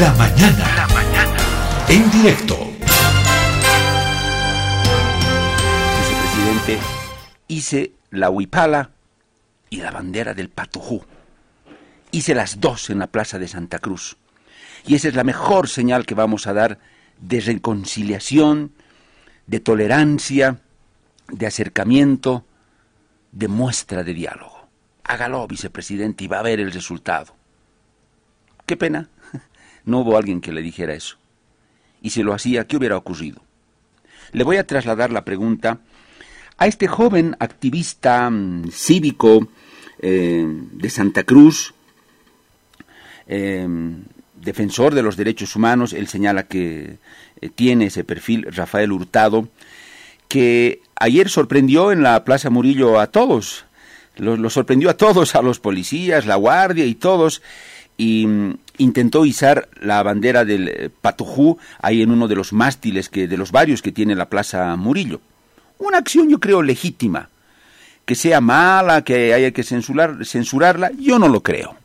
La mañana. La mañana. En directo. Vicepresidente, hice la huipala y la bandera del Patujú. Hice las dos en la Plaza de Santa Cruz. Y esa es la mejor señal que vamos a dar de reconciliación, de tolerancia, de acercamiento, de muestra de diálogo. Hágalo, vicepresidente, y va a ver el resultado. Qué pena, no hubo alguien que le dijera eso. Y si lo hacía, ¿qué hubiera ocurrido? Le voy a trasladar la pregunta a este joven activista mm, cívico eh, de Santa Cruz, eh, defensor de los derechos humanos, él señala que eh, tiene ese perfil, Rafael Hurtado, que ayer sorprendió en la Plaza Murillo a todos, lo, sorprendió a todos, a los policías, la guardia y todos, y mm, intentó izar la bandera del eh, Patujú ahí en uno de los mástiles que, de los varios que tiene la Plaza Murillo. Una acción yo creo legítima. Que sea mala, que haya que censurar, censurarla, yo no lo creo.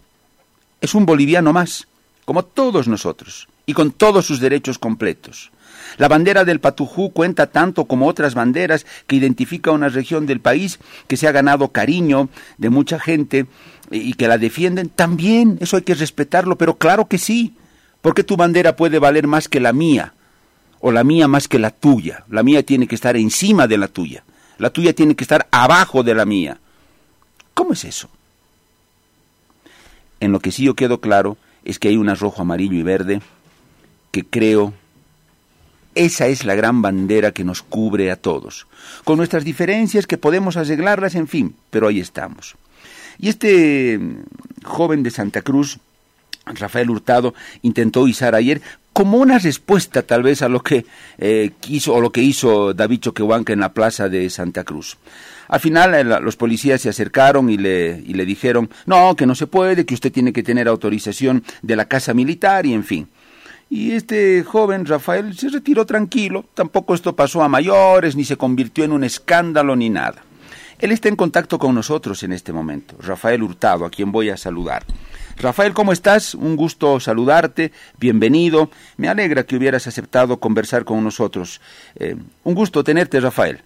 Es un boliviano más como todos nosotros, y con todos sus derechos completos. La bandera del Patujú cuenta tanto como otras banderas que identifica una región del país que se ha ganado cariño de mucha gente y que la defienden. También eso hay que respetarlo, pero claro que sí. porque tu bandera puede valer más que la mía? O la mía más que la tuya. La mía tiene que estar encima de la tuya. La tuya tiene que estar abajo de la mía. ¿Cómo es eso? En lo que sí yo quedo claro es que hay una rojo, amarillo y verde que creo esa es la gran bandera que nos cubre a todos, con nuestras diferencias que podemos arreglarlas, en fin, pero ahí estamos. Y este mm, joven de Santa Cruz, Rafael Hurtado, intentó izar ayer como una respuesta tal vez a lo que eh, quiso o lo que hizo David Choquehuanca en la plaza de Santa Cruz. Al final eh, los policías se acercaron y le, y le dijeron, no, que no se puede, que usted tiene que tener autorización de la casa militar y en fin. Y este joven Rafael se retiró tranquilo, tampoco esto pasó a mayores, ni se convirtió en un escándalo ni nada. Él está en contacto con nosotros en este momento, Rafael Hurtado, a quien voy a saludar. Rafael, ¿cómo estás? Un gusto saludarte, bienvenido. Me alegra que hubieras aceptado conversar con nosotros. Eh, un gusto tenerte, Rafael.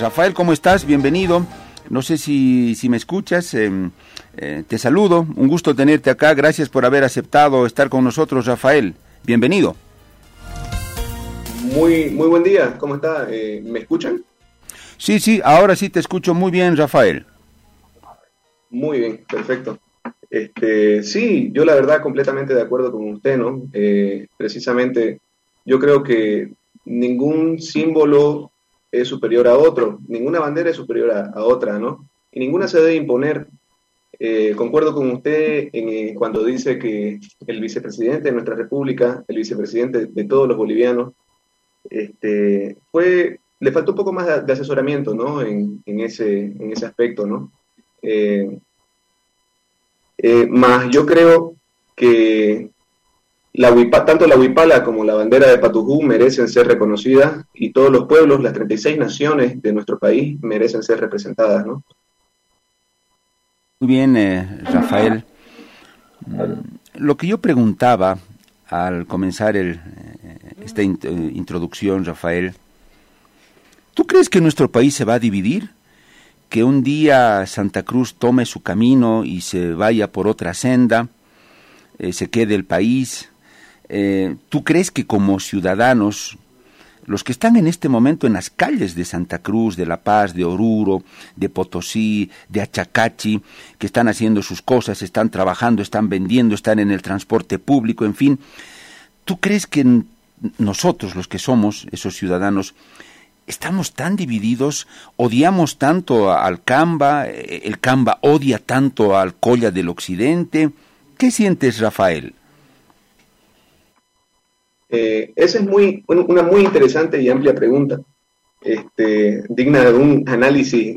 Rafael, ¿cómo estás? Bienvenido. No sé si, si me escuchas. Em, eh, te saludo. Un gusto tenerte acá. Gracias por haber aceptado estar con nosotros, Rafael. Bienvenido. Muy, muy buen día. ¿Cómo está? Eh, ¿Me escuchan? Sí, sí, ahora sí te escucho muy bien, Rafael. Muy bien, perfecto. Este, sí, yo la verdad completamente de acuerdo con usted, ¿no? Eh, precisamente, yo creo que ningún símbolo es superior a otro, ninguna bandera es superior a, otra, ¿no? Y ninguna se debe imponer. Eh, concuerdo con usted en, eh, cuando dice que el vicepresidente de nuestra república, el vicepresidente de todos los bolivianos, este, fue, le faltó un poco más de, asesoramiento, ¿no? En, ese, en ese aspecto, ¿no? Eh, más yo creo que la tanto la huipala como la bandera de Patujú merecen ser reconocidas y todos los pueblos, las 36 naciones de nuestro país merecen ser representadas, ¿no? Muy bien, eh, Rafael. Lo que yo preguntaba al comenzar el, eh, esta eh, introducción, Rafael, ¿tú crees que nuestro país se va a dividir? ¿Que un día Santa Cruz tome su camino y se vaya por otra senda? se quede el país, eh, ¿Tú crees que como ciudadanos, los que están en este momento en las calles de Santa Cruz, de La Paz, de Oruro, de Potosí, de Achacachi, que están haciendo sus cosas, están trabajando, están vendiendo, están en el transporte público, en fin, ¿tú crees que nosotros, los que somos esos ciudadanos, estamos tan divididos, odiamos tanto al Camba, eh, el Camba odia tanto al Colla del Occidente? ¿Qué sientes, Rafael? Eh, esa es muy, una muy interesante y amplia pregunta, este, digna de un análisis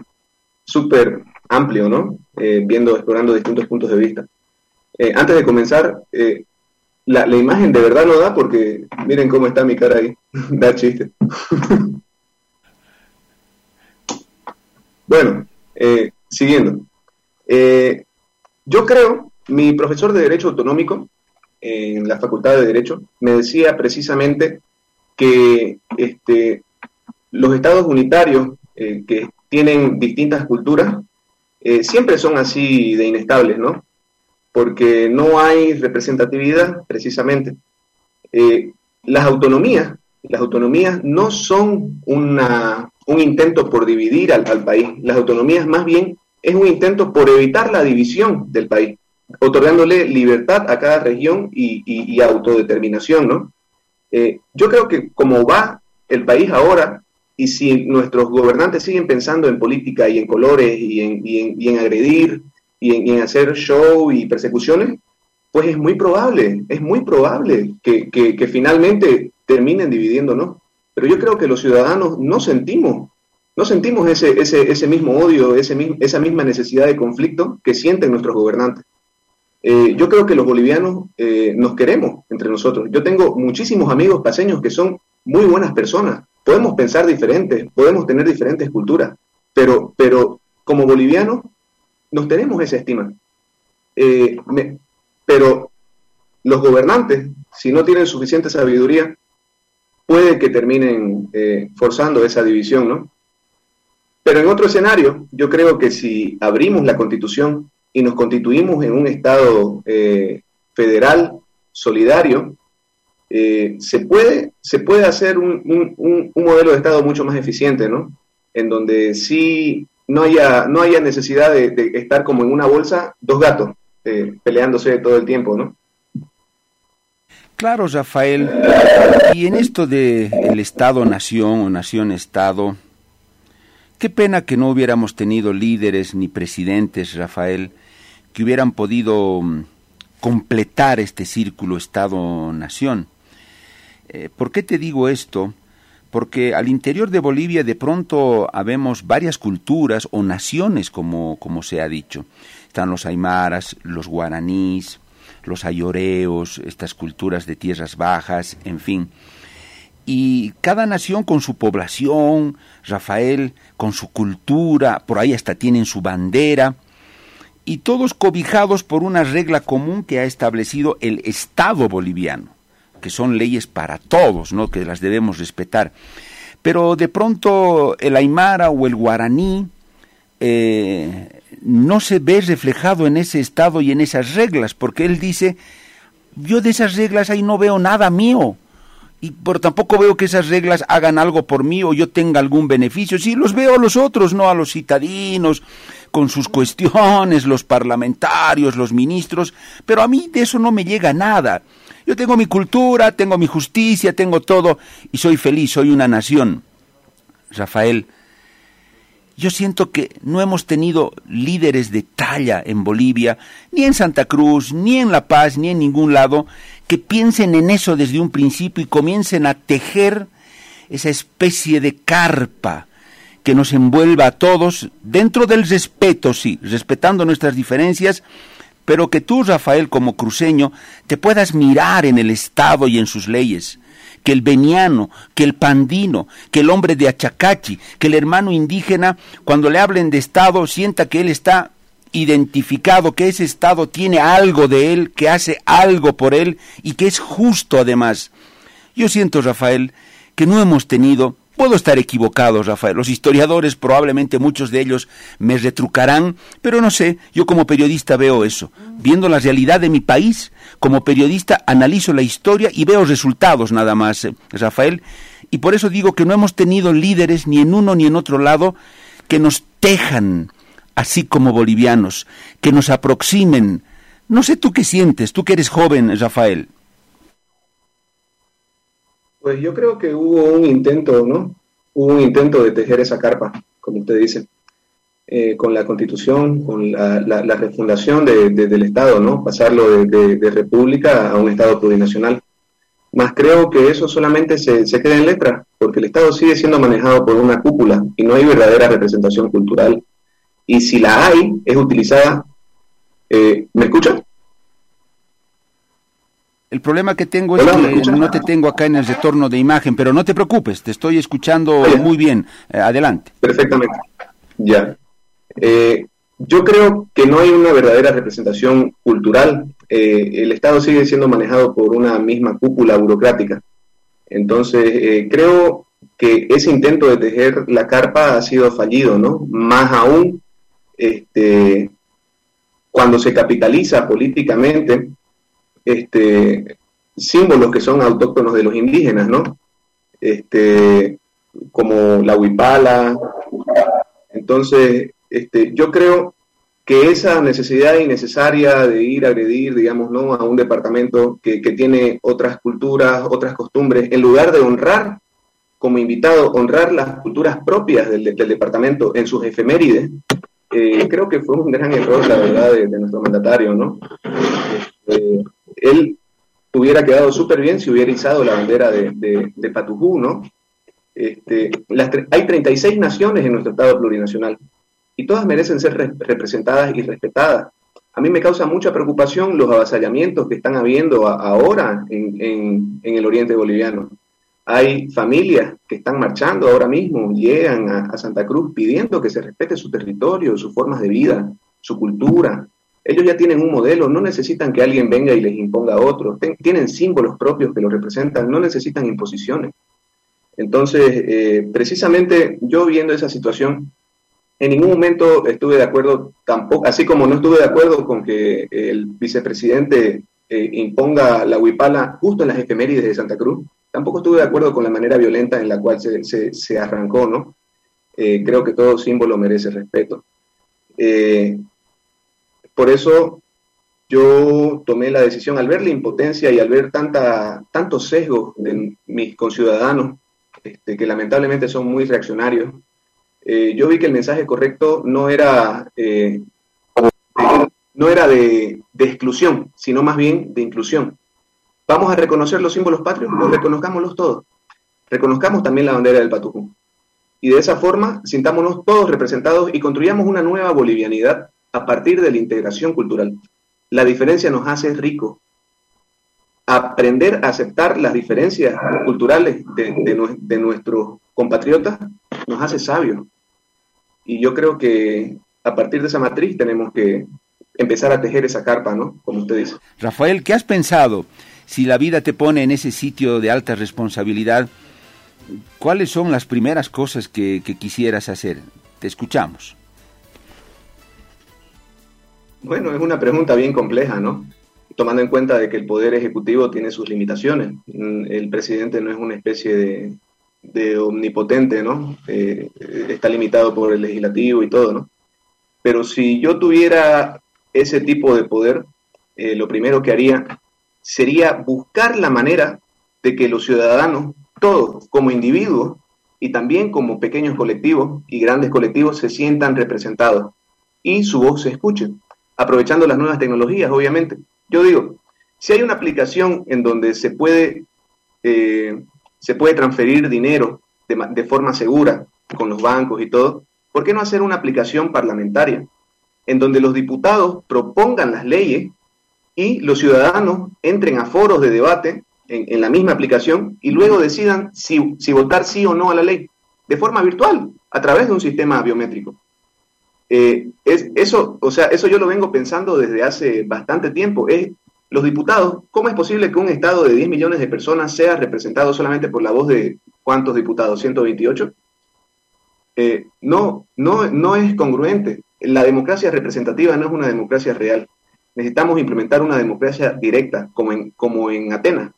súper amplio, ¿no? Eh, viendo, explorando distintos puntos de vista. Antes de comenzar, la, la, imagen de verdad no da porque miren cómo está mi cara ahí, da chiste. bueno, siguiendo. yo yo creo, mi profesor de Derecho Autonómico en la Facultad de Derecho me decía precisamente que este, los estados unitarios eh, que tienen distintas culturas eh, siempre son así de inestables, ¿no? Porque no hay representatividad precisamente. Eh, las autonomías, las autonomías no son una, un intento por dividir al, país. Las autonomías más bien es un intento por evitar la división del país, otorgándole libertad a cada región y, autodeterminación, ¿no? yo creo que como va el país ahora, y si nuestros gobernantes siguen pensando en política y en colores y en, agredir y en, hacer show y persecuciones, pues es muy probable, es muy probable que, finalmente terminen dividiéndonos. Pero yo creo que los ciudadanos no sentimos, no sentimos ese, ese, mismo odio, esa misma necesidad de conflicto que sienten nuestros gobernantes. Eh, yo creo que los bolivianos eh, nos queremos entre nosotros. Yo tengo muchísimos amigos paseños que son muy buenas personas, podemos pensar diferentes, podemos tener diferentes culturas, pero, pero como bolivianos nos tenemos esa estima. Eh, pero los gobernantes, si no tienen suficiente sabiduría, puede que terminen eh, forzando esa división, ¿no? Pero en otro escenario, yo creo que si abrimos la constitución y nos constituimos en un Estado eh, federal solidario, se, puede, se puede hacer un, modelo de Estado mucho más eficiente, ¿no? En donde sí no haya, no haya necesidad de, estar como en una bolsa dos gatos eh, peleándose todo el tiempo, ¿no? Claro, Rafael. Y en esto de el Estado-nación o nación-Estado, qué pena que no hubiéramos tenido líderes ni presidentes, Rafael, que hubieran podido mm, completar este círculo Estado-nación. Eh, ¿Por qué te digo esto? Porque al interior de Bolivia de pronto habemos varias culturas o naciones, como, como se ha dicho. Están los aymaras, los guaraníes, los ayoreos, estas culturas de tierras bajas, en fin. Y cada nación con su población, Rafael, con su cultura, por ahí hasta tienen su bandera, y todos cobijados por una regla común que ha establecido el Estado boliviano que son leyes para todos, ¿no? que las debemos respetar. Pero de pronto el aymara o el guaraní eh, no se ve reflejado en ese estado y en esas reglas, porque él dice, yo de esas reglas ahí no veo nada mío. Y por tampoco veo que esas reglas hagan algo por mí o yo tenga algún beneficio. Sí, los veo a los otros, no a los citadinos, con sus cuestiones, los parlamentarios, los ministros, pero a mí de eso no me llega nada. Yo tengo mi cultura, tengo mi justicia, tengo todo y soy feliz, soy una nación. Rafael, yo siento que no hemos tenido líderes de talla en Bolivia, ni en Santa Cruz, ni en La Paz, ni en ningún lado, que piensen en eso desde un principio y comiencen a tejer esa especie de carpa que nos envuelva a todos dentro del respeto, sí, respetando nuestras diferencias, pero que tú, Rafael, como cruceño, te puedas mirar en el Estado y en sus leyes, que el veniano, que el pandino, que el hombre de Achacachi, que el hermano indígena, cuando le hablen de Estado, sienta que él está identificado, que ese Estado tiene algo de él, que hace algo por él y que es justo además. Yo siento, Rafael, que no hemos tenido Puedo estar equivocado, Rafael. Los historiadores, probablemente muchos de ellos, me retrucarán, pero no sé, yo como periodista veo eso. Viendo la realidad de mi país, como periodista analizo la historia y veo resultados nada más, eh, Rafael. Y por eso digo que no hemos tenido líderes ni en uno ni en otro lado que nos tejan, así como bolivianos, que nos aproximen. No sé tú qué sientes, tú que eres joven, Rafael. Pues yo creo que hubo un intento, ¿no? Hubo un intento de tejer esa carpa, como usted dice, eh, con la constitución, con la, refundación del Estado, ¿no? Pasarlo de, república a un Estado plurinacional. Más creo que eso solamente se, queda en letra, porque el Estado sigue siendo manejado por una cúpula y no hay verdadera representación cultural. Y si la hay, es utilizada. Eh, ¿Me escucha? El problema que tengo es que no te tengo acá en el retorno de imagen, pero no te preocupes, te estoy escuchando muy bien. Eh, adelante. Perfectamente. Ya. Eh, yo creo que no hay una verdadera representación cultural. Eh, el Estado sigue siendo manejado por una misma cúpula burocrática. Entonces, eh, creo que ese intento de tejer la carpa ha sido fallido, ¿no? Más aún, este, cuando se capitaliza políticamente este, símbolos que son autóctonos de los indígenas, ¿no? Este, como la huipala. Entonces, este, yo creo que esa necesidad innecesaria de ir a agredir, digamos, ¿no? a un departamento que, tiene otras culturas, otras costumbres, en lugar de honrar como invitado, honrar las culturas propias del, departamento en sus efemérides, eh, creo que fue un gran error, la verdad, de, nuestro mandatario, ¿no? Este, él hubiera quedado súper bien si hubiera izado la bandera de, Patujú, ¿no? Este, hay 36 naciones en nuestro Estado plurinacional y todas merecen ser representadas y respetadas. A mí me causa mucha preocupación los avasallamientos que están habiendo ahora en, el oriente boliviano. Hay familias que están marchando ahora mismo, llegan a, Santa Cruz pidiendo que se respete su territorio, sus formas de vida, su cultura. Ellos ya tienen un modelo, no necesitan que alguien venga y les imponga otro. tienen símbolos propios que los representan, no necesitan imposiciones. Entonces, eh, precisamente yo viendo esa situación, en ningún momento estuve de acuerdo tampoco, así como no estuve de acuerdo con que el vicepresidente eh, imponga la huipala justo en las efemérides de Santa Cruz, tampoco estuve de acuerdo con la manera violenta en la cual se, se, arrancó, ¿no? Eh, creo que todo símbolo merece respeto. Por eso yo tomé la decisión, al ver la impotencia y al ver tanta, tantos sesgos de mis conciudadanos, este, que lamentablemente son muy reaccionarios, eh, yo vi que el mensaje correcto no era, eh, no era de, exclusión, sino más bien de inclusión. Vamos a reconocer los símbolos patrios, los reconozcámoslos todos. Reconozcamos también la bandera del Patujú. Y de esa forma, sintámonos todos representados y construyamos una nueva bolivianidad a partir de la integración cultural. La diferencia nos hace ricos. Aprender a aceptar las diferencias culturales de, nuestros compatriotas nos hace sabios. Y yo creo que a partir de esa matriz tenemos que empezar a tejer esa carpa, ¿no? Como usted dice. Rafael, ¿qué has pensado? Si la vida te pone en ese sitio de alta responsabilidad, ¿cuáles son las primeras cosas que, quisieras hacer? Te escuchamos. Bueno, es una pregunta bien compleja, ¿no? Tomando en cuenta de que el poder ejecutivo tiene sus limitaciones. Mm, el presidente no es una especie de, omnipotente, ¿no? Eh, está limitado por el legislativo y todo, ¿no? Pero si yo tuviera ese tipo de poder, eh, lo primero que haría sería buscar la manera de que los ciudadanos, todos como individuos y también como pequeños colectivos y grandes colectivos, se sientan representados y su voz se escuche, aprovechando las nuevas tecnologías, obviamente. Yo digo, si hay una aplicación en donde se puede eh, se puede transferir dinero de, forma segura con los bancos y todo, ¿por qué no hacer una aplicación parlamentaria en donde los diputados propongan las leyes y los ciudadanos entren a foros de debate en, la misma aplicación y luego decidan si, votar sí o no a la ley de forma virtual a través de un sistema biométrico? Eh, es, eso, o sea, eso yo lo vengo pensando desde hace bastante tiempo. Es los diputados, ¿cómo es posible que un Estado de 10 millones de personas sea representado solamente por la voz de cuántos diputados? ¿128? Eh, no, no, no es congruente. La democracia representativa no es una democracia real. Necesitamos implementar una democracia directa, como en, como en Atenas.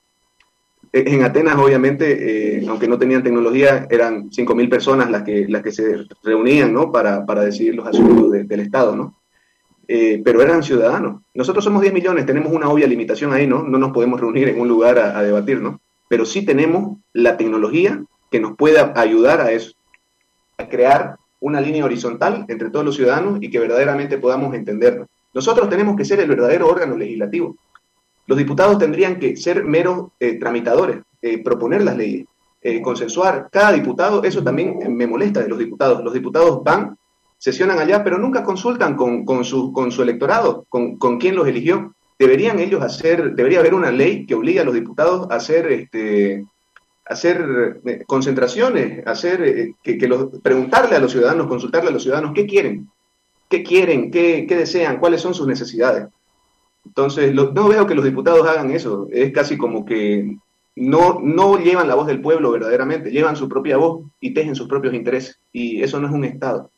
E, en Atenas, obviamente, eh, aunque no tenían tecnología, eran 5.000 personas las que, las que se reunían ¿no? para, para decidir los asuntos del Estado. ¿no? Eh, pero eran ciudadanos. Nosotros somos 10 millones, tenemos una obvia limitación ahí, ¿no? No nos podemos reunir en un lugar a, debatir, ¿no? Pero sí tenemos la tecnología que nos pueda ayudar a eso, a crear una línea horizontal entre todos los ciudadanos y que verdaderamente podamos entendernos. Nosotros tenemos que ser el verdadero órgano legislativo. Los diputados tendrían que ser meros eh, tramitadores, eh, proponer las leyes, consensuar. Cada diputado, eso también me molesta de los diputados. Los diputados van sesionan allá, pero nunca consultan con, con, su, con su electorado, con, con quién los eligió. Deberían ellos hacer, debería haber una ley que obligue a los diputados a hacer, este, hacer eh, concentraciones, hacer, eh, que, que los, preguntarle a los ciudadanos, consultarle a los ciudadanos qué quieren, qué quieren, qué, desean, cuáles son sus necesidades. Entonces, no veo que los diputados hagan eso. Es casi como que no, no llevan la voz del pueblo verdaderamente, llevan su propia voz y tejen sus propios intereses. Y eso no es un Estado.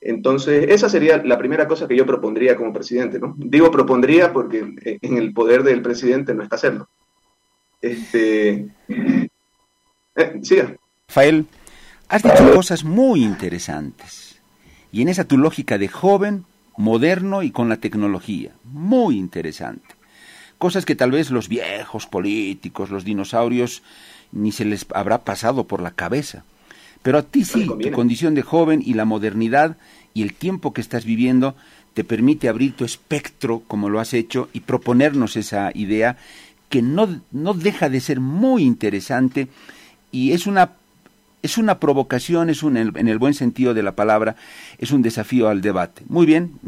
Entonces, esa sería la primera cosa que yo propondría como presidente, ¿no? Digo propondría porque en el poder del presidente no está hacerlo. Este, eh, siga. Rafael, has dicho cosas muy interesantes. Y en esa tu lógica de joven, moderno y con la tecnología. Muy interesante. Cosas que tal vez los viejos políticos, los dinosaurios, ni se les habrá pasado por la cabeza. Pero a ti sí, tu condición de joven y la modernidad y el tiempo que estás viviendo te permite abrir tu espectro como lo has hecho y proponernos esa idea que no, no deja de ser muy interesante y es una es una provocación, es un, en el buen sentido de la palabra, es un desafío al debate. Muy bien,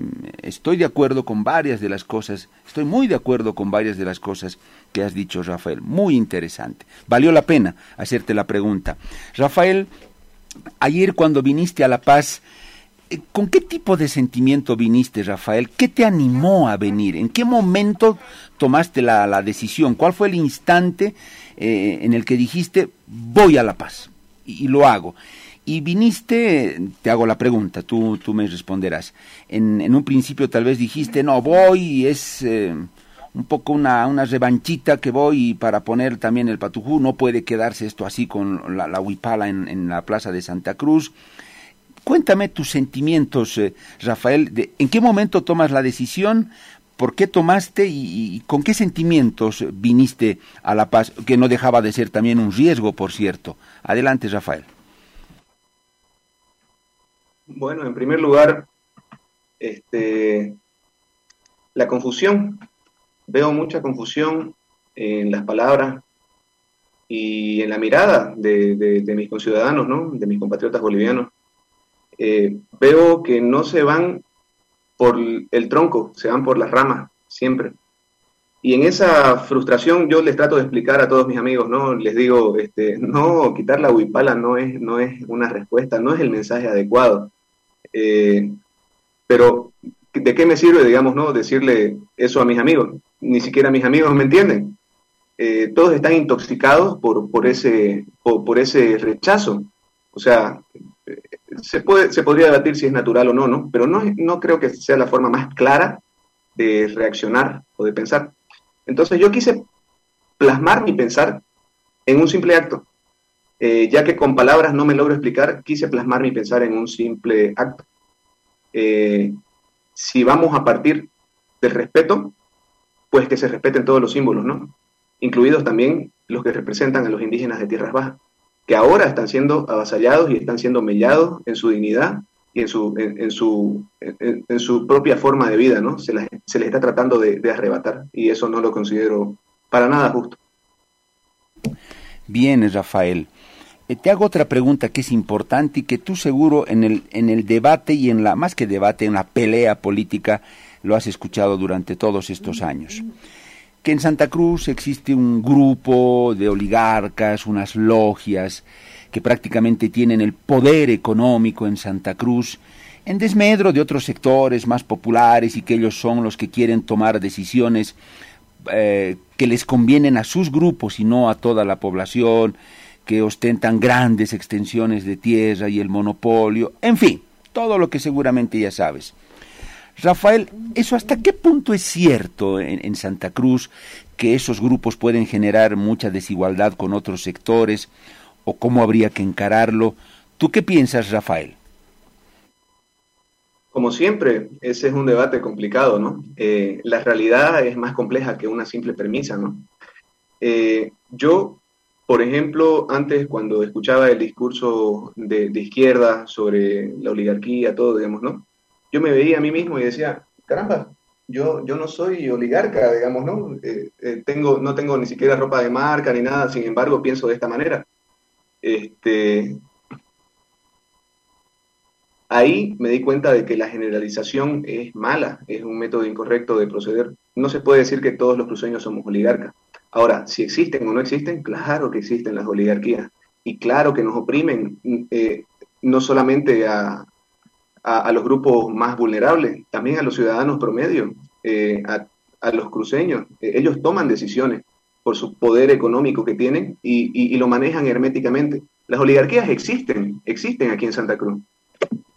estoy de acuerdo con varias de las cosas, estoy muy de acuerdo con varias de las cosas que has dicho, Rafael. Muy interesante. Valió la pena hacerte la pregunta. Rafael, ayer cuando viniste a La Paz, eh, ¿con qué tipo de sentimiento viniste, Rafael? ¿Qué te animó a venir? ¿En qué momento tomaste la, decisión? ¿Cuál fue el instante eh, en el que dijiste, voy a La Paz? Y, lo hago. Y viniste, te hago la pregunta, tú, tú me responderás. En, en un principio tal vez dijiste, no, voy, es... Eh, un poco una, una revanchita que voy para poner también el patujú. No puede quedarse esto así con la, huipala en, la plaza de Santa Cruz. Cuéntame tus sentimientos, eh, Rafael. De, ¿En qué momento tomas la decisión? ¿Por qué tomaste y, con qué sentimientos viniste a La Paz? Que no dejaba de ser también un riesgo, por cierto. Adelante, Rafael. Bueno, en primer lugar, este, la confusión veo mucha confusión en las palabras y en la mirada de, mis conciudadanos, ¿no? de mis compatriotas bolivianos. Eh, veo que no se van por el tronco, se van por las ramas, siempre. Y en esa frustración yo les trato de explicar a todos mis amigos, ¿no? Les digo, este, no, quitar la huipala no es, no es una respuesta, no es el mensaje adecuado. Eh, pero, ¿de qué me sirve, digamos, no, decirle eso a mis amigos? ni siquiera mis amigos me entienden. Eh, todos están intoxicados por, por, ese, por, ese rechazo. O sea, se, puede, se podría debatir si es natural o no, ¿no? Pero no, no creo que sea la forma más clara de reaccionar o de pensar. Entonces yo quise plasmar mi pensar en un simple acto. Eh, ya que con palabras no me logro explicar, quise plasmar mi pensar en un simple acto. si vamos a partir del respeto, pues que se respeten todos los símbolos, ¿no? Incluidos también los que representan a los indígenas de tierras bajas, que ahora están siendo avasallados y están siendo mellados en su dignidad y en su, en, su, en, su propia forma de vida, ¿no? Se, les está tratando de, arrebatar y eso no lo considero para nada justo. Bien, Rafael. Eh, te hago otra pregunta que es importante y que tú seguro en el, en el debate y en la, más que debate, en la pelea política, lo has escuchado durante todos estos años. Que en Santa Cruz existe un grupo de oligarcas, unas logias, que prácticamente tienen el poder económico en Santa Cruz, en desmedro de otros sectores más populares y que ellos son los que quieren tomar decisiones eh, que les convienen a sus grupos y no a toda la población, que ostentan grandes extensiones de tierra y el monopolio, en fin, todo lo que seguramente ya sabes. Rafael, ¿eso hasta qué punto es cierto en, Santa Cruz que esos grupos pueden generar mucha desigualdad con otros sectores o cómo habría que encararlo? ¿Tú qué piensas, Rafael? Como siempre, ese es un debate complicado, ¿no? Eh, la realidad es más compleja que una simple premisa, ¿no? Eh, yo, por ejemplo, antes cuando escuchaba el discurso de, izquierda sobre la oligarquía, todo, digamos, ¿no? yo me veía a mí mismo y decía, caramba, yo, yo no soy oligarca, digamos, ¿no? Eh, eh, tengo, no tengo ni siquiera ropa de marca ni nada, sin embargo, pienso de esta manera. Este, ahí me di cuenta de que la generalización es mala, es un método incorrecto de proceder. No se puede decir que todos los cruceños somos oligarcas. Ahora, si existen o no existen, claro que existen las oligarquías. Y claro que nos oprimen, eh, no solamente a, a, los grupos más vulnerables, también a los ciudadanos promedio, eh, a, los cruceños. Eh, ellos toman decisiones por su poder económico que tienen y lo manejan herméticamente. Las oligarquías existen, existen aquí en Santa Cruz.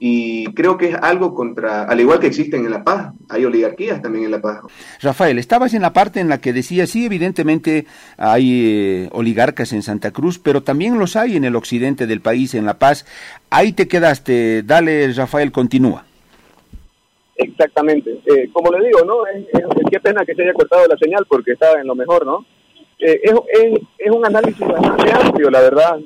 Y creo que es algo contra, al igual que existen en La Paz, hay oligarquías también en La Paz. Rafael, estabas en la parte en la que decía, sí, evidentemente hay eh, oligarcas en Santa Cruz, pero también los hay en el occidente del país, en La Paz. Ahí te quedaste. Dale, Rafael, continúa. Exactamente. Eh, como le digo, ¿no? Es, qué pena que se haya cortado la señal porque estaba en lo mejor, ¿no? Eh, es, es, un análisis bastante amplio, la verdad.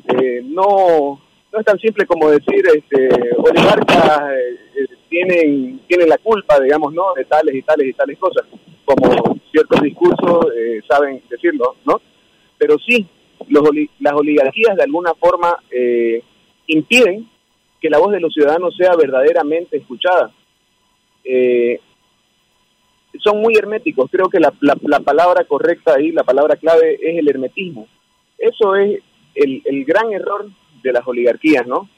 no no es tan simple como decir, este, oligarcas eh, eh, tienen, tienen la culpa, digamos, ¿no? De tales y tales y tales cosas, como ciertos discursos eh, saben decirlo, ¿no? Pero sí, los, las oligarquías de alguna forma impiden que la voz de los ciudadanos sea verdaderamente escuchada. Son muy herméticos, creo que la, la, palabra correcta ahí, la palabra clave es el hermetismo. Eso es el, el gran error de las oligarquías, ¿no?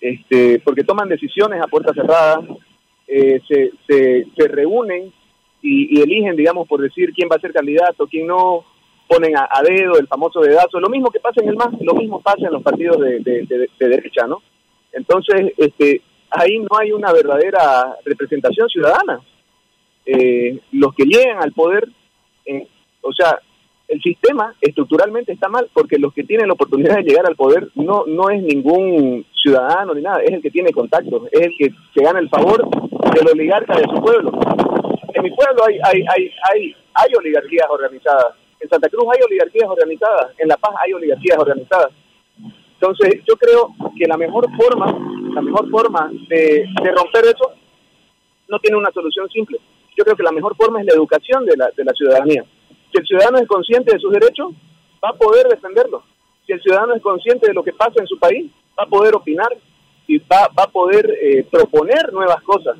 Este, porque toman decisiones a puerta cerrada, eh, se, se, reúnen y, eligen, digamos, por decir quién va a ser candidato, quién no, ponen a, dedo el famoso dedazo, lo mismo que pasa en el MAS, lo mismo pasa en los partidos de, derecha, ¿no? Entonces, este, ahí no hay una verdadera representación ciudadana. Eh, los que llegan al poder, o sea, el sistema estructuralmente está mal porque los que tienen la oportunidad de llegar al poder no, no es ningún ciudadano ni nada, es el que tiene contactos, es el que se gana el favor del oligarca de su pueblo. En mi pueblo hay, hay, hay, hay, hay oligarquías organizadas, en Santa Cruz hay oligarquías organizadas, en La Paz hay oligarquías organizadas. Entonces yo creo que la mejor forma, la mejor forma de, de romper eso no tiene una solución simple. Yo creo que la mejor forma es la educación de la, de la ciudadanía. Si el ciudadano es consciente de sus derechos, va a poder defenderlos. Si el ciudadano es consciente de lo que pasa en su país, va a poder opinar y va, va a poder eh, proponer nuevas cosas.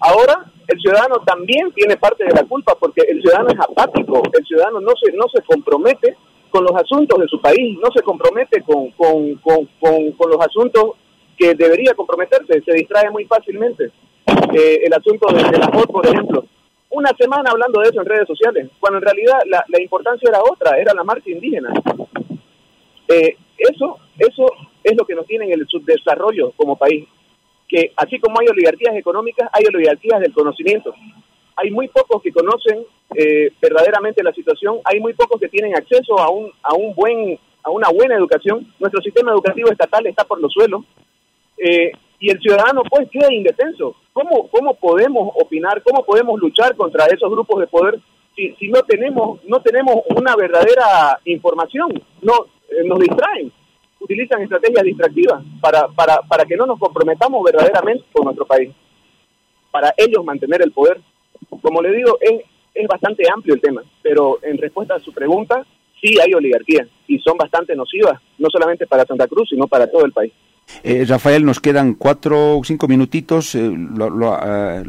Ahora, el ciudadano también tiene parte de la culpa porque el ciudadano es apático, el ciudadano no se, no se compromete con los asuntos de su país, no se compromete con, con, con, con, los asuntos que debería comprometerse, se distrae muy fácilmente. Eh, el asunto de, de la voz, por ejemplo, una semana hablando de eso en redes sociales, cuando en realidad la, importancia era otra, era la marcha indígena. Eh, eso, eso es lo que nos tiene en el subdesarrollo como país, que así como hay oligarquías económicas, hay oligarquías del conocimiento. Hay muy pocos que conocen eh, verdaderamente la situación, hay muy pocos que tienen acceso a un, a un buen, a una buena educación. Nuestro sistema educativo estatal está por los suelos. Eh, y el ciudadano pues queda indefenso. ¿Cómo, ¿Cómo podemos opinar, cómo podemos luchar contra esos grupos de poder si, si no tenemos no tenemos una verdadera información? No eh, nos distraen, utilizan estrategias distractivas para, para, para que no nos comprometamos verdaderamente con nuestro país, para ellos mantener el poder. Como le digo, es, es bastante amplio el tema, pero en respuesta a su pregunta, sí hay oligarquías y son bastante nocivas, no solamente para Santa Cruz, sino para todo el país. Eh, Rafael, nos quedan cuatro o cinco minutitos, eh, eh,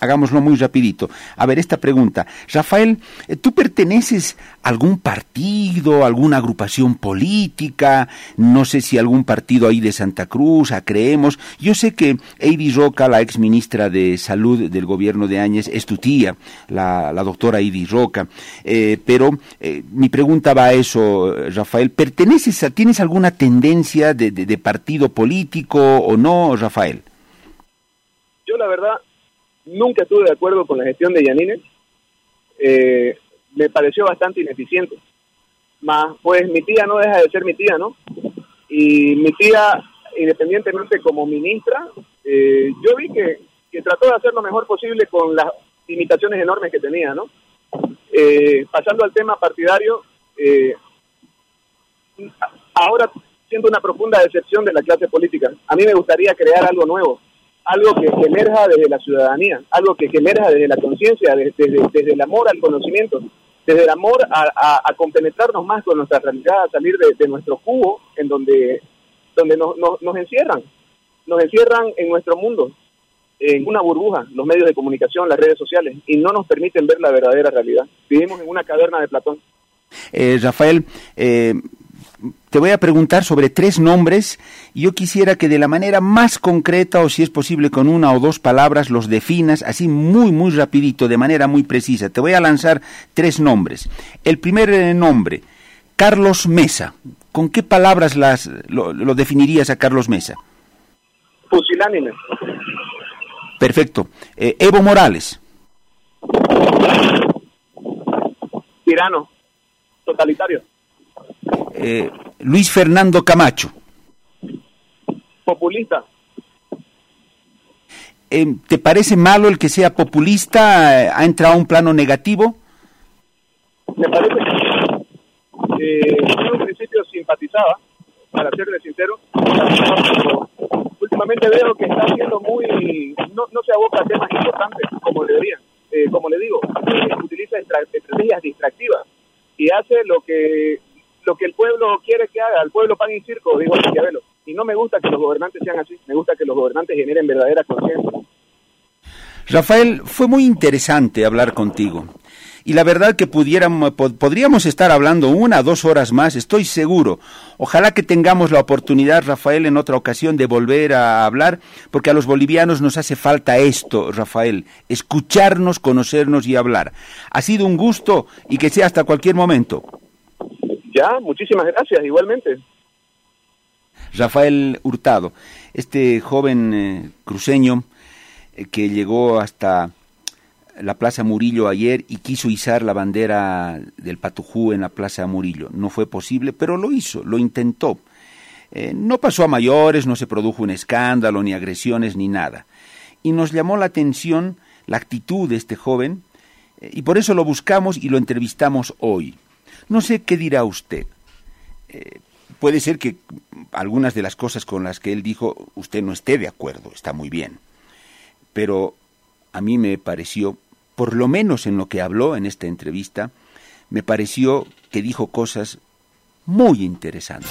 hagámoslo muy rapidito. A ver, esta pregunta. Rafael, ¿tú perteneces a algún partido, alguna agrupación política? No sé si algún partido ahí de Santa Cruz, a Creemos. Yo sé que Eidi Roca, la ex ministra de Salud del gobierno de Áñez, es tu tía, la, doctora Eidi Roca. pero mi pregunta va a eso, Rafael. ¿Perteneces a, tienes alguna tendencia de, de partido político o no, Rafael? Yo la verdad nunca estuve de acuerdo con la gestión de Yanine. Eh, me pareció bastante ineficiente. Más, pues mi tía no deja de ser mi tía, ¿no? Y mi tía, independientemente como ministra, eh, yo vi que, que, trató de hacer lo mejor posible con las limitaciones enormes que tenía, ¿no? Eh, pasando al tema partidario, ahora siento una profunda decepción de la clase política. A mí me gustaría crear algo nuevo, algo que, emerja desde la ciudadanía, algo que, emerja desde la conciencia, desde, el amor al conocimiento, desde el amor a, compenetrarnos más con nuestra realidad, a salir de, nuestro cubo en donde, donde nos, nos encierran, nos encierran en nuestro mundo, en una burbuja, los medios de comunicación, las redes sociales, y no nos permiten ver la verdadera realidad. Vivimos en una caverna de Platón. Eh, Rafael, eh, te voy a preguntar sobre tres nombres y yo quisiera que de la manera más concreta o si es posible con una o dos palabras los definas así muy muy rapidito, de manera muy precisa. Te voy a lanzar tres nombres. El primer eh, nombre, Carlos Mesa. ¿Con qué palabras las, lo, definirías a Carlos Mesa? Pusilánime. Perfecto. Eh, Evo Morales. Tirano. Totalitario. Eh, Luis Fernando Camacho. Populista. Eh, ¿Te parece malo el que sea populista? Eh, ¿Ha entrado a un plano negativo? Me parece que en un principio simpatizaba, para serle sincero, últimamente veo que está siendo muy, no, no se aboca a temas importantes como debería. como le digo, utiliza estrategias distractivas y hace lo que lo que el pueblo quiere que haga, el pueblo pan y circo, digo Maquiavelo. Y no me gusta que los gobernantes sean así, me gusta que los gobernantes generen verdadera conciencia. Rafael, fue muy interesante hablar contigo. Y la verdad que pudiéramos, podríamos estar hablando una, dos horas más, estoy seguro. Ojalá que tengamos la oportunidad, Rafael, en otra ocasión de volver a hablar, porque a los bolivianos nos hace falta esto, Rafael, escucharnos, conocernos y hablar. Ha sido un gusto y que sea hasta cualquier momento. Ya, muchísimas gracias, igualmente. Rafael Hurtado, este joven eh, cruceño eh, que llegó hasta la Plaza Murillo ayer y quiso izar la bandera del Patujú en la Plaza Murillo. No fue posible, pero lo hizo, lo intentó. Eh, no pasó a mayores, no se produjo un escándalo, ni agresiones, ni nada. Y nos llamó la atención la actitud de este joven, y por eso lo buscamos y lo entrevistamos hoy. No sé qué dirá usted. Eh, puede ser que algunas de las cosas con las que él dijo usted no esté de acuerdo, está muy bien. Pero a mí me pareció, por lo menos en lo que habló en esta entrevista, me pareció que dijo cosas muy interesantes.